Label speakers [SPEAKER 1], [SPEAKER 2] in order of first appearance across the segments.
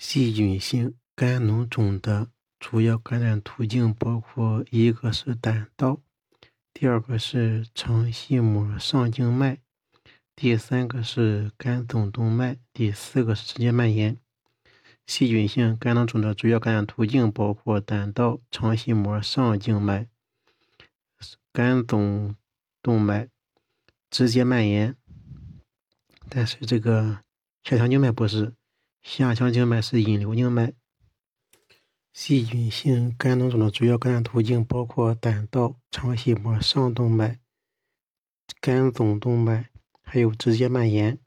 [SPEAKER 1] 细菌性肝脓肿的主要感染途径包括：一个是胆道，第二个是肠系膜上静脉，第三个是肝总动脉，第四个是直接蔓延。细菌性肝脓肿的主要感染途径包括胆道、肠系膜上静脉、肝总动脉、直接蔓延。但是这个下腔静脉不是。下腔静脉是引流静脉。细菌性肝脓肿的主要感染途径包括胆道、肠系膜上动脉、肝总动脉，还有直接蔓延。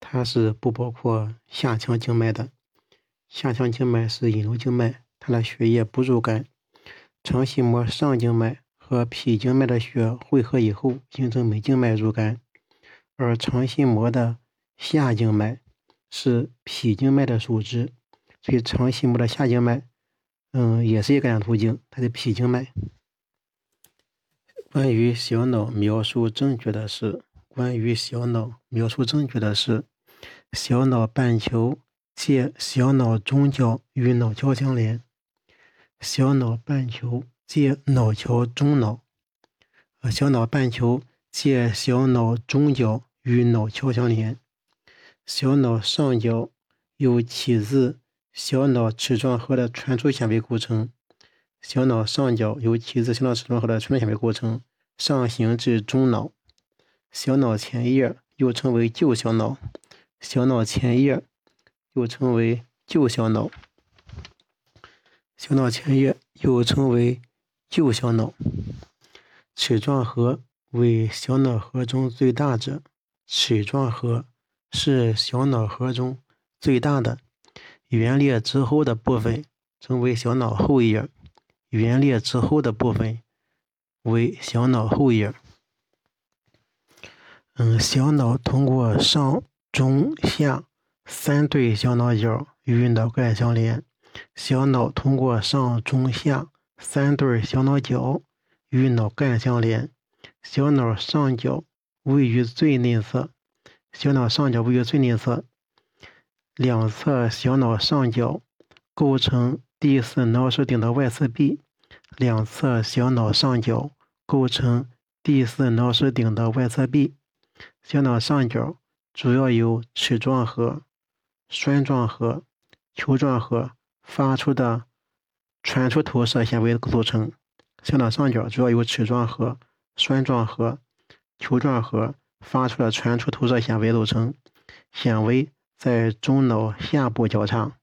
[SPEAKER 1] 它是不包括下腔静脉的。下腔静脉是引流静脉，它的血液不入肝。肠系膜上静脉和脾静脉的血汇合以后，形成门静脉入肝，而肠系膜的下静脉。是脾静脉的属支，所以肠系膜的下静脉，嗯，也是一个感染途径，它是脾静脉。关于小脑描述正确的是，关于小脑描述正确的是，小脑半球借小脑中角与脑桥相连，小脑半球借脑桥中脑，小脑半球借小脑中角与脑桥相连。小脑上角由起自小脑齿状核的传出纤维构成，小脑上角由起自小脑齿状核的传出纤维构成，上行至中脑。小脑前叶又称为旧小脑，小脑前叶又称为旧小脑，小脑前叶又称为旧小脑。齿状核为小脑核中最大者，齿状核。是小脑核中最大的，圆裂之后的部分称为小脑后叶，圆裂之后的部分为小脑后叶。嗯，小脑通过上、中、下三对小脑角与脑干相连。小脑通过上、中、下三对小脑角与脑干相连。小脑上角位于最内侧。小脑上角位于最内侧，两侧小脑上角构成第四脑室顶的外侧壁，两侧小脑上角构成第四脑室顶的外侧壁。小脑上角主要由齿状核、栓状核、球状核发出的传出投射纤维组成。小脑上角主要由齿状核、栓状核、球状核。发出了传出投射纤维组成，纤维在中脑下部交叉，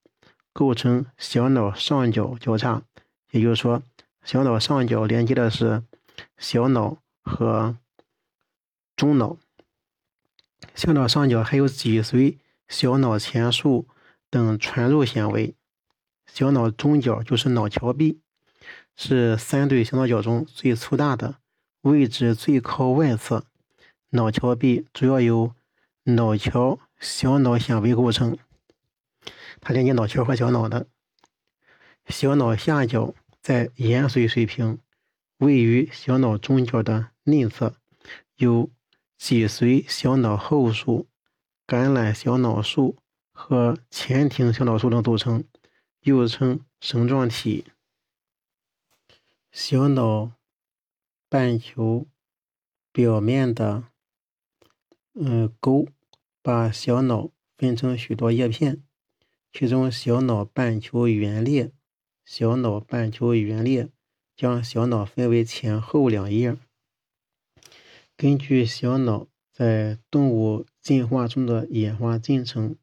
[SPEAKER 1] 构成小脑上角交叉。也就是说，小脑上角连接的是小脑和中脑。小脑上角还有脊髓、小脑前束等传入纤维。小脑中角就是脑桥壁，是三对小脑角中最粗大的，位置最靠外侧。脑桥壁主要由脑桥小脑纤维构成，它连接脑桥和小脑的。小脑下角在延髓水平，位于小脑中角的内侧，由脊髓小脑后束、橄榄小脑束和前庭小脑束等组成，又称绳状体。小脑半球表面的。嗯，沟把小脑分成许多叶片，其中小脑半球圆裂，小脑半球圆裂将小脑分为前后两叶。根据小脑在动物进化中的演化进程，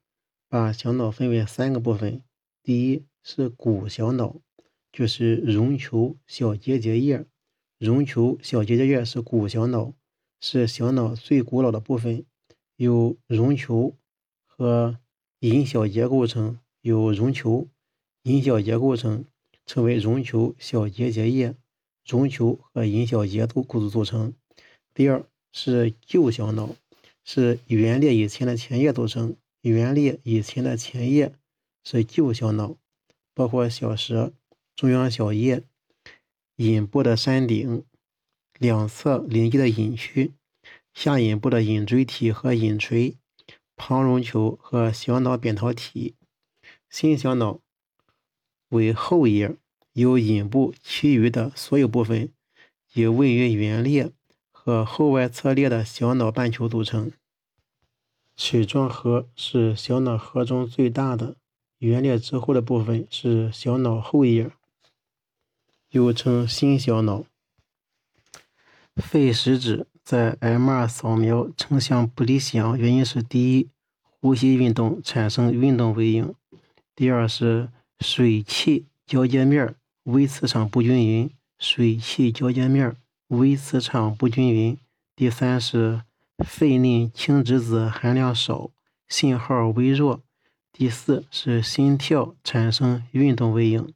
[SPEAKER 1] 把小脑分为三个部分。第一是古小脑，就是绒球小结节叶，绒球小结节叶是古小脑。是小脑最古老的部分，由绒球和银小节构成，由绒球、银小节构成，称为绒球小结节叶。绒球和银小节都构组成。第二是旧小脑，是圆裂以前的前叶组成，圆裂以前的前叶是旧小脑，包括小舌、中央小叶、隐部的山顶。两侧邻接的隐区、下眼部的隐锥体和隐锤、旁绒球和小脑扁桃体。新小脑为后叶，由阴部其余的所有部分以位于原裂和后外侧裂的小脑半球组成。齿状核是小脑核中最大的，原裂之后的部分是小脑后叶，又称新小脑。肺实质在 MR 扫描成像不理想，原因是：第一，呼吸运动产生运动微影；第二是水气交界面微磁场不均匀，水气交界面微磁场不均匀；第三是肺内氢质子含量少，信号微弱；第四是心跳产生运动微影；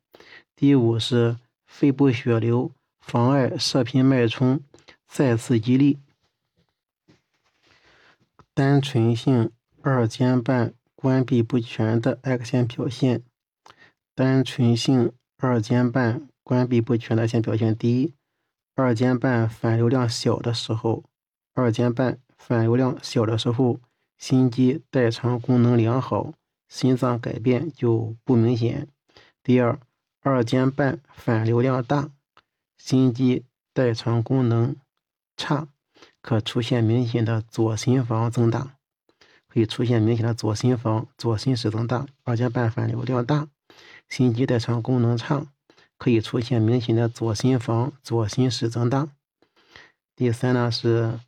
[SPEAKER 1] 第五是肺部血流妨碍射频脉冲。再次激励。单纯性二尖瓣关闭不全的 X 线表现。单纯性二尖瓣关闭不全的线表现：第一，二尖瓣反流量小的时候，二尖瓣反流量小的时候，心肌代偿功能良好，心脏改变就不明显。第二，二尖瓣反流量大，心肌代偿功能。差可出现明显的左心房增大，可以出现明显的左心房、左心室增大。二尖瓣反流量大，心肌代偿功能差，可以出现明显的左心房、左心室增大。第三呢是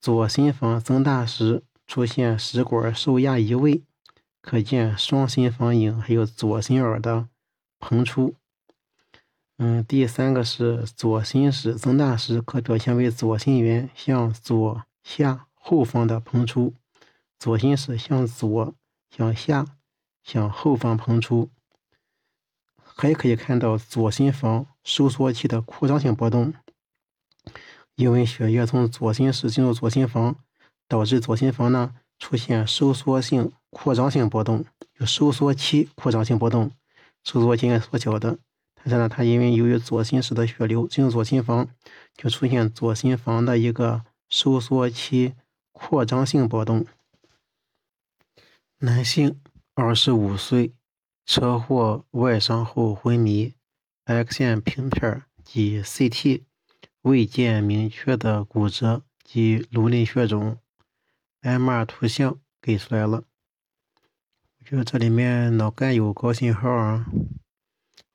[SPEAKER 1] 左心房增大时出现食管受压移位，可见双心房影，还有左心耳的膨出。嗯，第三个是左心室增大时，可表现为左心源向左下后方的膨出，左心室向左、向下、向后方膨出。还可以看到左心房收缩期的扩张性波动，因为血液从左心室进入左心房，导致左心房呢出现收缩性扩张性波动，有收缩期扩张性波动，收缩期应该缩小的。但是呢，它因为由于左心室的血流进入左心房，就出现左心房的一个收缩期扩张性波动。男性，二十五岁，车祸外伤后昏迷，X 线平片及 CT 未见明确的骨折及颅内血肿，MR 图像给出来了。我觉得这里面脑干有高信号啊。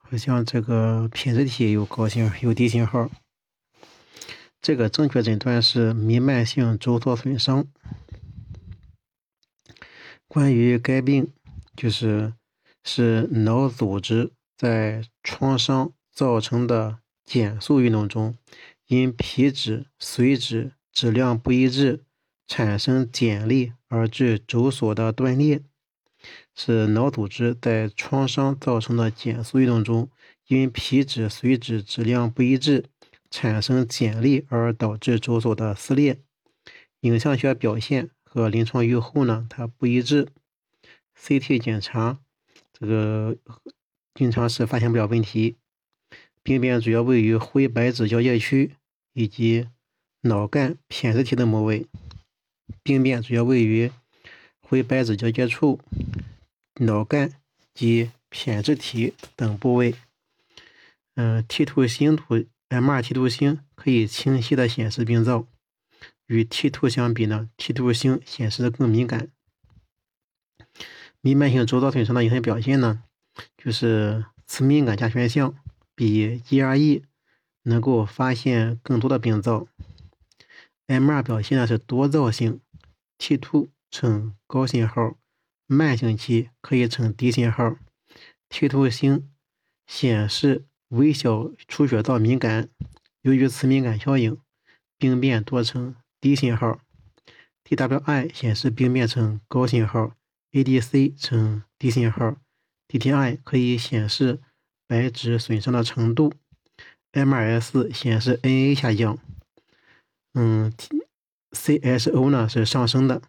[SPEAKER 1] 好像这个胼胝体有高信有低信号。这个正确诊断是弥漫性轴索损伤。关于该病，就是是脑组织在创伤造成的减速运动中，因皮质髓质质量不一致产生剪力而致轴索的断裂。是脑组织在创伤造成的减速运动中，因皮质髓质质量不一致产生剪力而导致轴索的撕裂。影像学表现和临床预后呢，它不一致。CT 检查这个经常是发现不了问题。病变主要位于灰白质交界区以及脑干胼胝体的某位。病变主要位于灰白子交接处脑干及胼胝体等部位。嗯 t 图形图 mrt 图形可以清晰的显示病灶与 t 图相比呢 t 图形显示的更敏感。弥漫性轴造损伤的影响表现呢就是磁敏感加宣像比 gre 能够发现更多的病灶。Mr 表现呢是多灶性 t 图呈高信号，慢性期可以呈低信号。剃头星显示微小出血道敏感，由于磁敏感效应，病变多呈低信号。TWI 显示病变呈高信号，ADC 呈低信号，DTI 可以显示白质损伤的程度，MRS 显示 NA 下降，嗯，CSO 呢是上升的。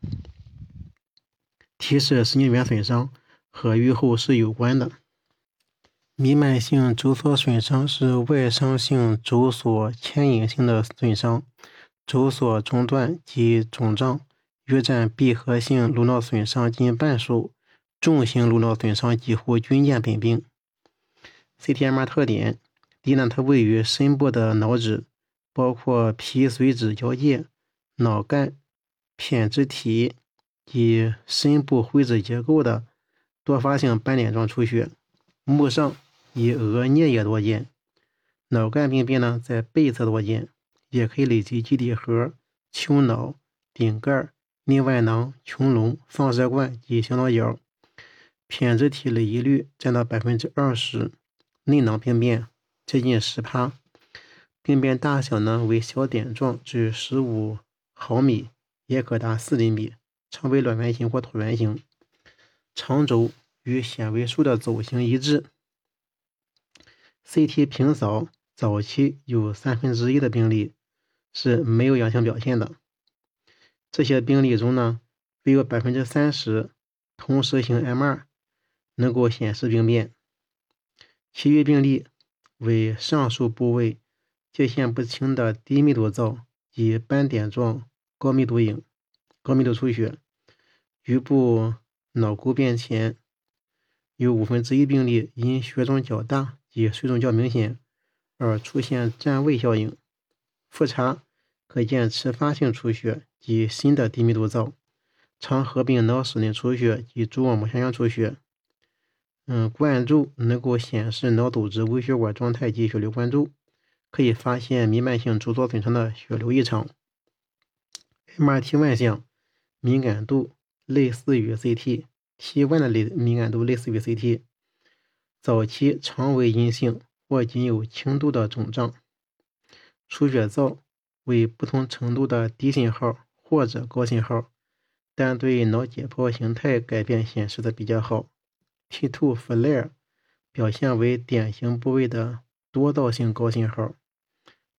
[SPEAKER 1] 提示神经元损伤和预后是有关的。弥漫性轴索损伤是外伤性轴索牵引性的损伤，轴索中断及肿胀约占闭合性颅脑损伤近半数。重型颅脑损伤几乎均见本病。CT-MR 特点：第一呢，它位于深部的脑质，包括皮髓质交界、脑干、胼胝体及深部灰质结构的多发性斑点状出血。目上以额颞叶多见。脑干病变呢，在背侧多见，也可以累及基底核、丘脑、顶盖、内外囊、穹隆、放射冠及小脑角。胼胝体累积率占到百分之二十。内囊病变接近十趴，病变大小呢为小点状至十五毫米，也可达四厘米，常为卵圆形或椭圆形，长轴与纤维束的走形一致。CT 平扫早期有三分之一的病例是没有阳性表现的，这些病例中呢，约有百分之三十同时性 MR 能够显示病变。其余病例为上述部位界限不清的低密度灶及斑点状高密度影、高密度出血。局部脑沟变浅，有五分之一病例因血肿较大及水肿较明显而出现占位效应。复查可见迟发性出血及新的低密度灶，常合并脑室内出血及蛛网膜下腔出血。嗯，灌注能够显示脑组织微血管状态及血流灌注，可以发现弥漫性轴索损伤的血流异常。MRT 万向敏感度类似于 CT，T1 的类敏感度类似于 CT。早期常为阴性或仅有轻度的肿胀。出血灶为不同程度的低信号或者高信号，但对脑解剖形态改变显示的比较好。T2 flare 表现为典型部位的多道性高信号，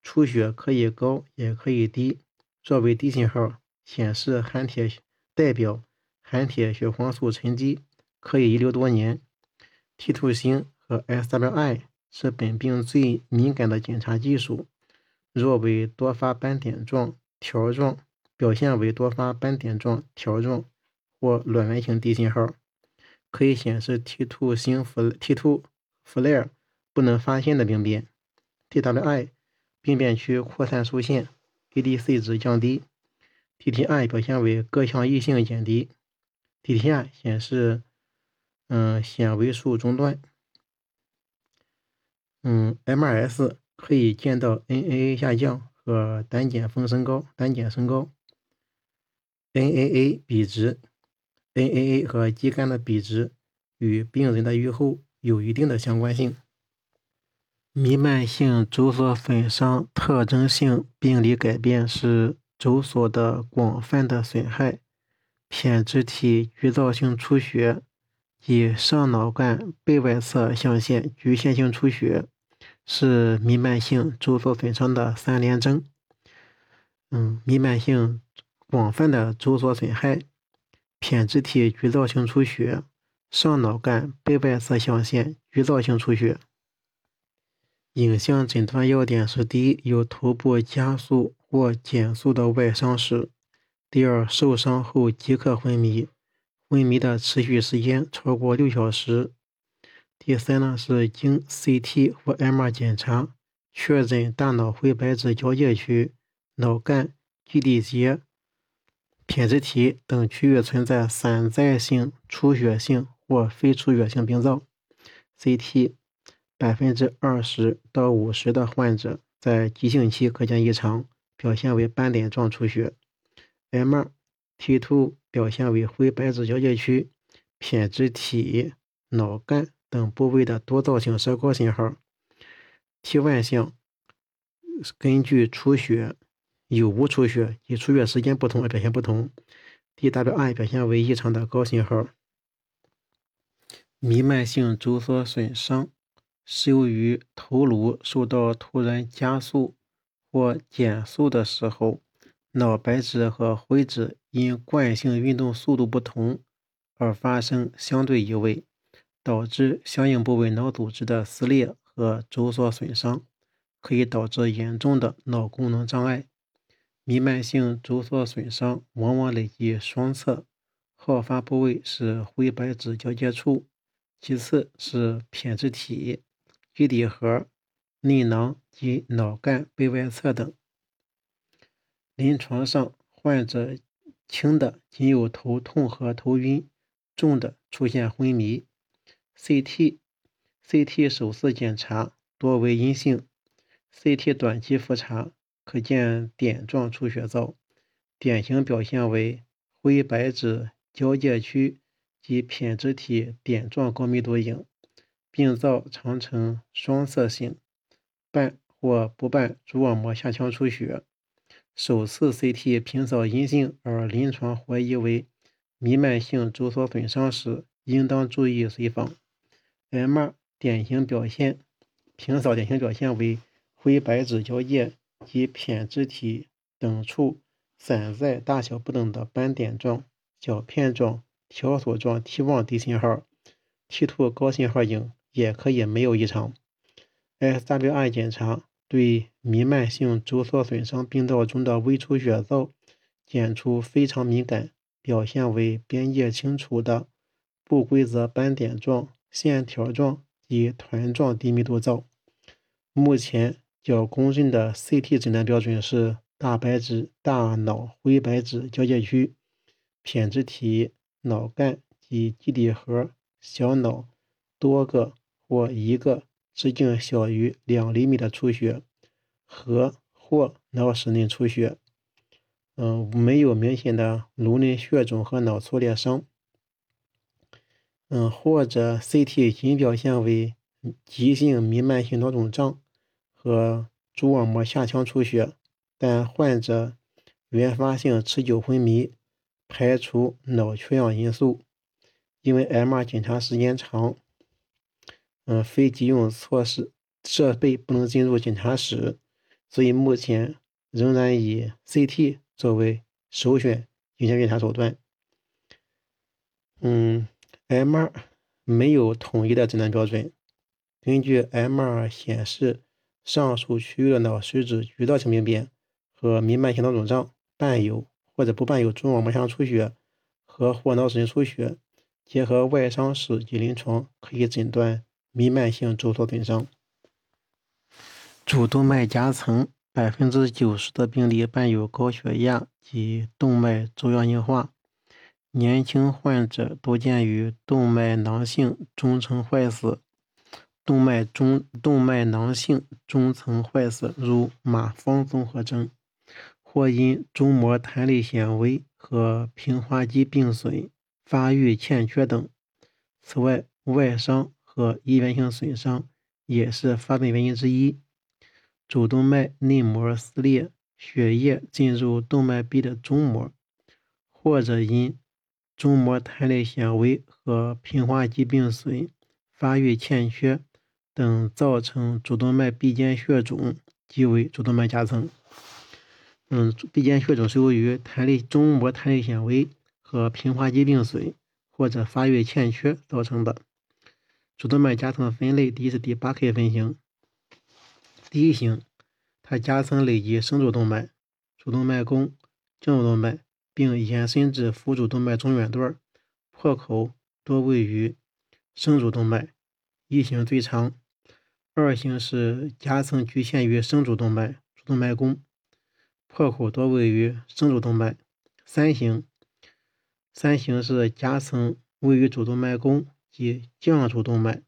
[SPEAKER 1] 出血可以高也可以低。作为低信号，显示含铁代表含铁血黄素沉积，可以遗留多年。T2 星和 SWI 是本病最敏感的检查技术。若为多发斑点状、条状，表现为多发斑点状、条状或卵圆形低信号。可以显示 T2 星 T2 flare 不能发现的病变，TWI 病变区扩散受限，ADC 值降低，TTI 表现为各项异性减低，TTI 显示嗯纤维束中断，嗯 MRS 可以见到 NAA 下降和胆碱峰升高，胆碱升高，NAA 比值。NAA 和肌酐的比值与病人的预后有一定的相关性。弥漫性轴索损伤特征性病理改变是轴索的广泛的损害，胼胝体局灶性出血及上脑干背外侧象限局限性出血是弥漫性轴索损伤的三联征。嗯，弥漫性广泛的轴索损害。胼胝体局灶性出血，上脑干背外侧象限局灶性出血。影像诊断要点是：第一，有头部加速或减速的外伤史；第二，受伤后即刻昏迷，昏迷的持续时间超过六小时；第三呢是经 CT 或 MR 检查确诊大脑灰白质交界区、脑干基底节。胼胝体等区域存在散在性出血性或非出血性病灶，CT 百分之二十到五十的患者在急性期可见异常，表现为斑点状出血，M、T2 表现为灰白质交界区、胼胝体、脑干等部位的多灶性稍高信号；T1 项根据出血。有无出血及出血时间不同而表现不同。DWI 表现为异常的高信号。弥漫性轴索损伤是由于头颅受到突然加速或减速的时候，脑白质和灰质因惯性运动速度不同而发生相对移位，导致相应部位脑组织的撕裂和轴索损伤，可以导致严重的脑功能障碍。弥漫性轴索损伤往往累及双侧好发部位是灰白质交界处，其次是胼胝体、基底核、内囊及脑干背外侧等。临床上，患者轻的仅有头痛和头晕，重的出现昏迷。CT，CT 首次检查多为阴性，CT 短期复查可见点状出血灶，典型表现为灰白质。交界区及胼胝体点状高密度影，病灶常呈双色性，伴或不伴蛛网膜下腔出血。首次 CT 平扫阴性而临床怀疑为弥漫性轴索损伤时，应当注意随访。MR 典型表现，平扫典型表现为灰白质交界及胼胝体等处散在大小不等的斑点状。小片状、条索状 T1 低信号，T2 高信号影也可以没有异常。SWI 检查对弥漫性轴索损伤病灶中的微出血灶检出非常敏感，表现为边界清楚的不规则斑点状、线条状及团状低密度灶。目前较公认的 CT 诊断标准是大白质大脑灰白质交界区。胼胝体、脑干及基底核、小脑多个或一个直径小于两厘米的出血和或脑室内出血，嗯，没有明显的颅内血肿和脑挫裂伤，嗯，或者 CT 仅表现为急性弥漫性脑肿胀和蛛网膜下腔出血，但患者原发性持久昏迷。排除脑缺氧因素，因为 MR 检查时间长，嗯，非急用措施设备不能进入检查室，所以目前仍然以 CT 作为首选影像检查手段。嗯，MR 没有统一的诊断标准，根据 MR 显示上述区域的脑实质局灶性病变和弥漫性脑肿胀伴有。或者不伴有蛛网膜下出血和或脑室内出血，结合外伤史及临床，可以诊断弥漫性轴索损伤。主动脉夹层，百分之九十的病例伴有高血压及动脉粥样硬化，年轻患者多见于动脉囊性中层坏死、动脉中动脉囊性中层坏死，如马方综合征。或因中膜弹力纤维和平滑肌病损、发育欠缺等。此外，外伤和遗源性损伤也是发病原因之一。主动脉内膜撕裂，血液进入动脉壁的中膜，或者因中膜弹力纤维和平滑肌病损、发育欠缺等造成主动脉壁间血肿，即为主动脉夹层。嗯，壁间血肿是由于弹力中膜弹力纤维和平滑肌病损或者发育欠缺造成的。主动脉夹层分类第一是第八 K 分型。第一型，它夹层累及升主动脉、主动脉弓、静主动脉，并延伸至腹主动脉中远段，破口多位于升主动脉。一型最长。二型是夹层局限于升主动脉、主动脉弓。破口多位于升主动脉，三型，三型是夹层位于主动脉弓及降主动脉，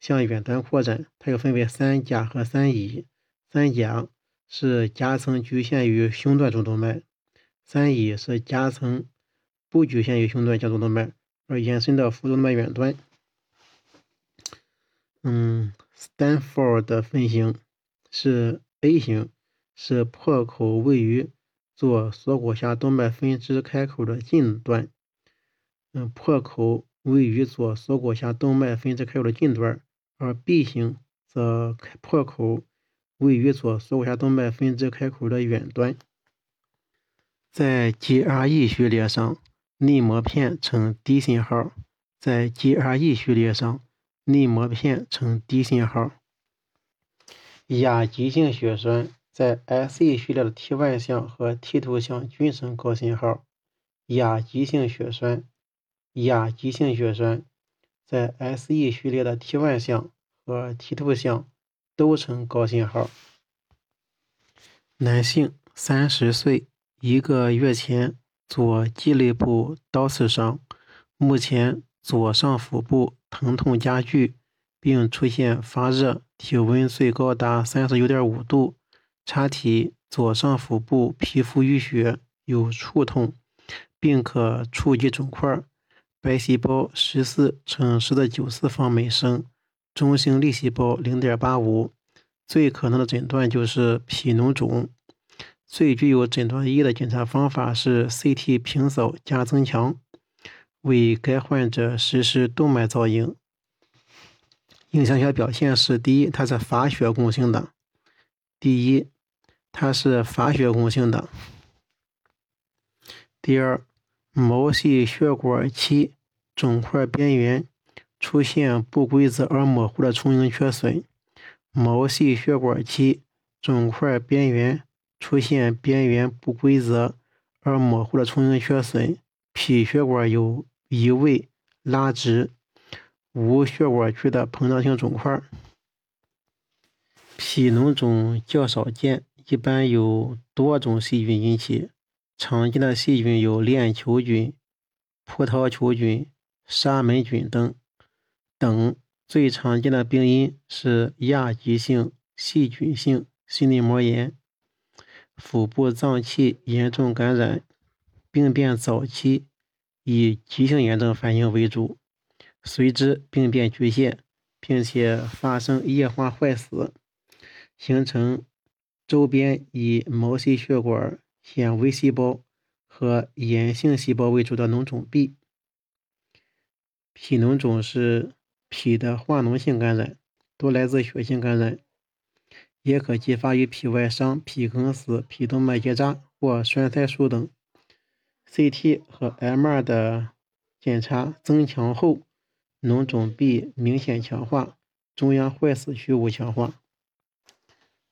[SPEAKER 1] 向远端扩展。它又分为三甲和三乙。三甲是夹层局限于胸段主动脉，三乙是夹层不局限于胸段降主动脉，而延伸到副动脉远端。嗯，Stanford 的分型是 A 型。是破口位于左锁骨下动脉分支开口的近端，嗯，破口位于左锁骨下动脉分支开口的近端，而 B 型则破口位于左锁骨下动脉分支开口的远端。在 GRE 序列上，内膜片呈低信号；在 GRE 序列上，内膜片呈低信号。亚急性血栓。在 SE 序列的 T1 项和 T2 项均呈高信号，亚急性血栓。亚急性血栓在 SE 序列的 T1 项和 T2 项都呈高信号。男性，三十岁，一个月前左肌肋部刀刺伤，目前左上腹部疼痛加剧，并出现发热，体温最高达三十九点五度。查体左上腹部皮肤淤血，有触痛，并可触及肿块。白细胞十四乘十的九次方每升，中性粒细胞零点八五。最可能的诊断就是脾脓肿。最具有诊断意义的检查方法是 CT 平扫加增强，为该患者实施动脉造影。影像学表现是：第一，它是发血共性的；第一，它是发血共性的；第二。毛细血管期肿块边缘出现不规则而模糊的充盈缺损。毛细血管期肿块边缘出现边缘不规则而模糊的充盈缺损。皮血管有移位、拉直，无血管区的膨胀性肿块。皮脓肿较少见，一般由多种细菌引起。常见的细菌有链球菌、葡萄球菌、沙门菌等等。最常见的病因是亚急性细菌性心内膜炎。腹部脏器严重感染，病变早期以急性炎症反应为主，随之病变局限，并且发生液化坏死，形成周边以毛细血管。纤维细胞和炎性细胞为主的脓肿壁，脾脓肿是脾的化脓性感染，多来自血性感染，也可继发于皮外伤、皮梗死、皮动脉结扎或栓塞术等。CT 和 MR 的检查增强后，脓肿壁明显强化，中央坏死区无强化。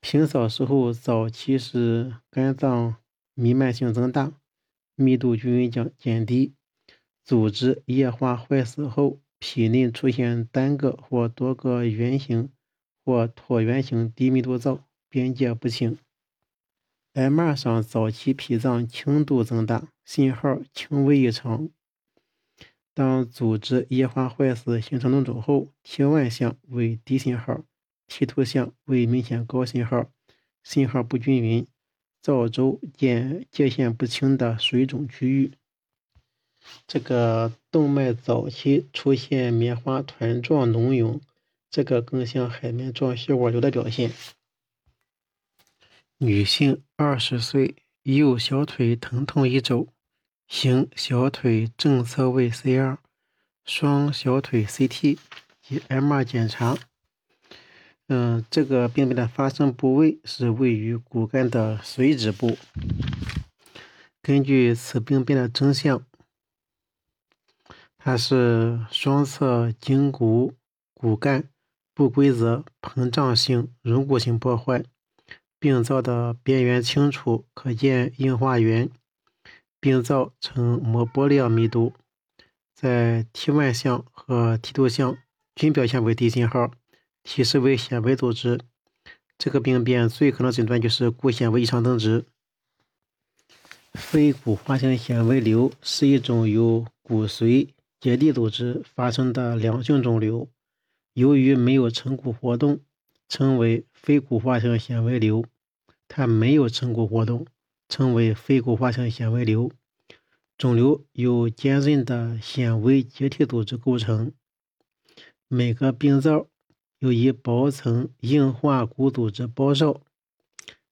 [SPEAKER 1] 平扫时候早期是肝脏。弥漫性增大，密度均匀降减低，组织液化坏死后，皮内出现单个或多个圆形或椭圆形低密度灶，边界不清。MR 上早期脾脏轻度增大，信号轻微异常。当组织液化坏死形成脓肿后，T1 项为低信号，T2 项为明显高信号，信号不均匀。灶周见界限不清的水肿区域，这个动脉早期出现棉花团状脓涌，这个更像海绵状血管瘤的表现。女性，二十岁，右小腿疼痛一周，行小腿正侧位 CR，双小腿 CT 及 MR 检查。嗯，这个病变的发生部位是位于骨干的髓质部。根据此病变的征象，它是双侧颈骨骨干不规则、膨胀性、溶骨性破坏。病灶的边缘清楚，可见硬化源。病灶呈磨玻璃样密度，在 T1 项和 T2 项均表现为低信号。提示为纤维组织，这个病变最可能诊断就是骨纤维异常增殖。非骨化性纤维瘤是一种由骨髓结缔组织发生的良性肿瘤，由于没有成骨活动，称为非骨化性纤维瘤。它没有成骨活动，称为非骨化性纤维瘤。肿瘤由坚韧的纤维结缔组织构成，每个病灶。有一薄层硬化骨组织包绕，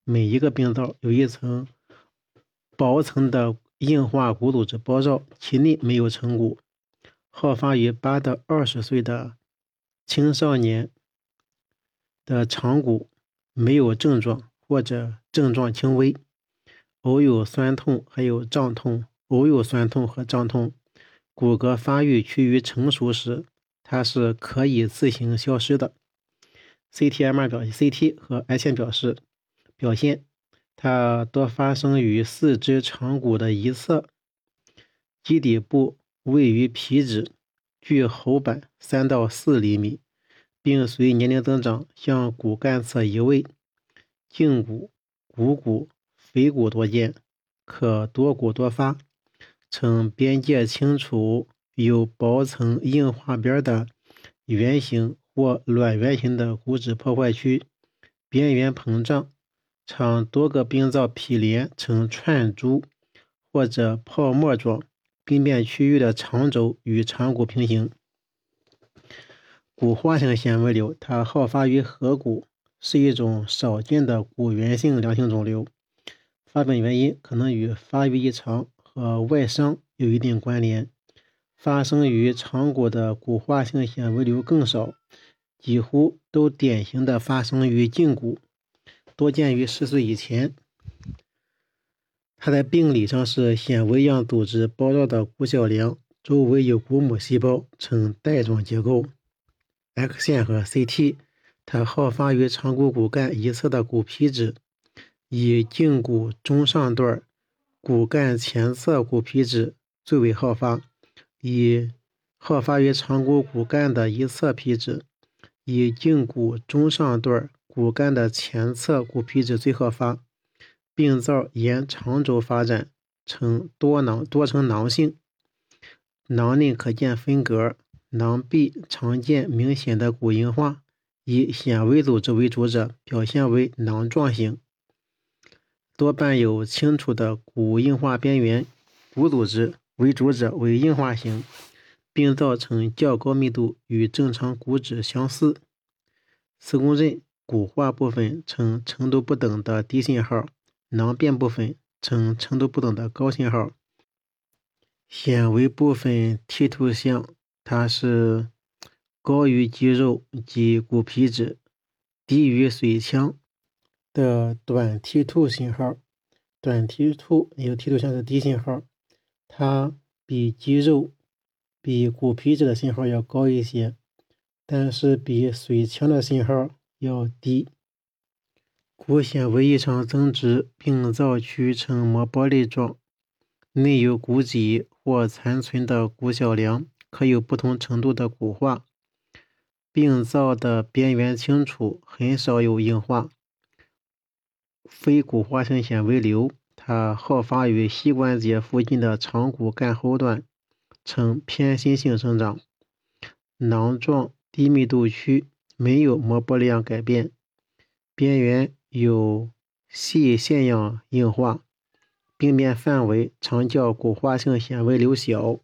[SPEAKER 1] 每一个病灶有一层薄层的硬化骨组织包绕，其内没有成骨。好发于八到二十岁的青少年的长骨没有症状或者症状轻微，偶有酸痛，还有胀痛，偶有酸痛和胀痛。骨骼发育趋于成熟时，它是可以自行消失的。CT-MR 表现，CT 和 X 线表示表现，它多发生于四肢长骨的一侧，基底部位于皮质，距喉板三到四厘米，并随年龄增长向骨干侧移位。胫骨、股骨、腓骨多见，可多骨多发，呈边界清楚、有薄层硬化边的圆形或卵圆形的骨质破坏区，边缘膨胀，常多个病灶毗连成串珠或者泡沫状。病变区域的长轴与长骨平行。骨化性纤维瘤，它好发于颌骨，是一种少见的骨源性良性肿瘤。发病原因可能与发育异常和外伤有一定关联。发生于长骨的骨化性纤维瘤更少，几乎都典型的发生于胫骨，多见于十岁以前。它在病理上是纤维样组织包绕的骨小梁，周围有骨母细胞，呈带状结构。X 线和 CT，它好发于长骨骨干一侧的骨皮质，以胫骨中上段骨干前侧骨皮质最为好发，以好发于长骨骨干的一侧皮质，以胫骨中上段骨干的前侧骨皮质最好发。病灶沿长轴发展，呈多囊多呈囊性，囊内可见分隔，囊壁常见明显的骨硬化，以纤维组织为主者，表现为囊状型，多伴有清楚的骨硬化边缘。骨组织为主者为硬化型，并造成较高密度，与正常骨质相似。磁共振骨化部分呈程度不等的低信号。囊变部分呈程度不等的高信号，纤维部分 T 图像，它是高于肌肉及骨皮质，低于髓腔的短 T 图信号。短 T 凸有 T 图像是低信号，它比肌肉、比骨皮质的信号要高一些，但是比髓腔的信号要低。骨纤维异常增殖，病灶区呈磨玻璃状，内有骨脊或残存的骨小梁，可有不同程度的骨化。病灶的边缘清楚，很少有硬化。非骨化性纤维瘤，它好发于膝关节附近的长骨干后段，呈偏心性生长，囊状低密度区，没有膜玻璃样改变，边缘。有细腺样硬化，病变范围常较骨化性纤维瘤小。